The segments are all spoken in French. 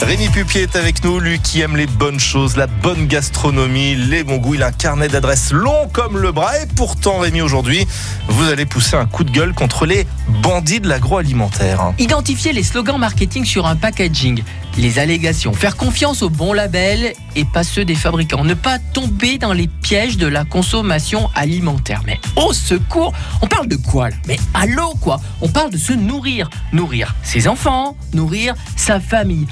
Rémi Pupier est avec nous, lui qui aime les bonnes choses, la bonne gastronomie, les bons goûts. Il a un carnet d'adresses long comme le bras. Et pourtant, Rémi, aujourd'hui, vous allez pousser un coup de gueule contre les bandits de l'agroalimentaire. Identifier les slogans marketing sur un packaging, les allégations, faire confiance aux bons labels et pas ceux des fabricants, ne pas tomber dans les pièges de la consommation alimentaire. Mais au secours, on parle de quoi là? Mais allô quoi? On parle de se nourrir, nourrir ses enfants, nourrir sa famille.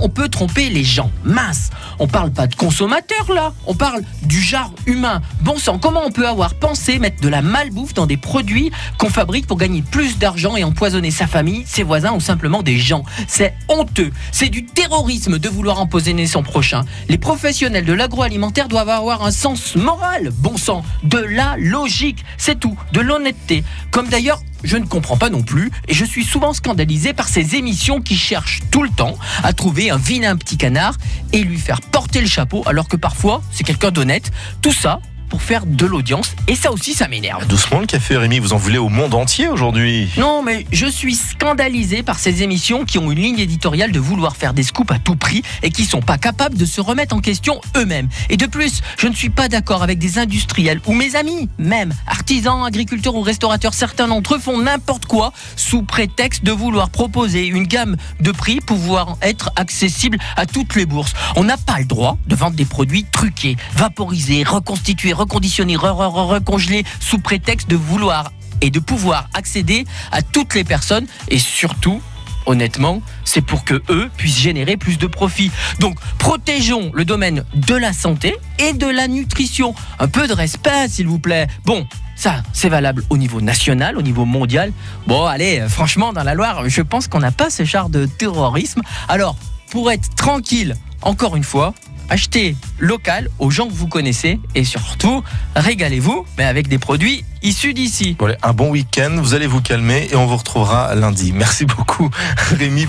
On peut tromper les gens? Mince, on parle pas de consommateurs là, on parle du genre humain. Bon sang, comment on peut avoir pensé mettre de la malbouffe dans des produits qu'on fabrique pour gagner plus d'argent et empoisonner sa famille, ses voisins ou simplement des gens? C'est honteux. C'est du terrorisme de vouloir empoisonner son prochain. Les professionnels de l'agroalimentaire doivent avoir un sens moral, bon sang, de la logique, c'est tout, de l'honnêteté. Comme d'ailleurs je ne comprends pas non plus et je suis souvent scandalisé par ces émissions qui cherchent tout le temps à trouver un vilain petit canard et lui faire porter le chapeau alors que parfois c'est quelqu'un d'honnête. Tout ça pour faire de l'audience et ça aussi ça m'énerve. Doucement le café Rémi, vous en voulez au monde entier aujourd'hui? Non mais je suis scandalisé par ces émissions qui ont une ligne éditoriale de vouloir faire des scoops à tout prix et qui sont pas capables de se remettre en question eux-mêmes. Et de plus, je ne suis pas d'accord avec des industriels ou mes amis, même artisans, agriculteurs ou restaurateurs, certains d'entre eux font n'importe quoi sous prétexte de vouloir proposer une gamme de prix pouvant être accessible à toutes les bourses. On n'a pas le droit de vendre des produits truqués, vaporisés, reconstitués, reconditionnés, recongelés sous prétexte de vouloir et de pouvoir accéder à toutes les personnes et surtout honnêtement, c'est pour que eux puissent générer plus de profits. Donc, protégeons le domaine de la santé et de la nutrition. Un peu de respect, s'il vous plaît. Bon, ça, c'est valable au niveau national, au niveau mondial. Bon, allez, euh, franchement, dans la Loire, je pense qu'on n'a pas ce char de terrorisme. Alors, pour être tranquille, encore une fois, achetez local aux gens que vous connaissez et surtout régalez-vous mais avec des produits issus d'ici. un bon week-end, vous allez vous calmer et on vous retrouvera lundi. Merci beaucoup Rémi.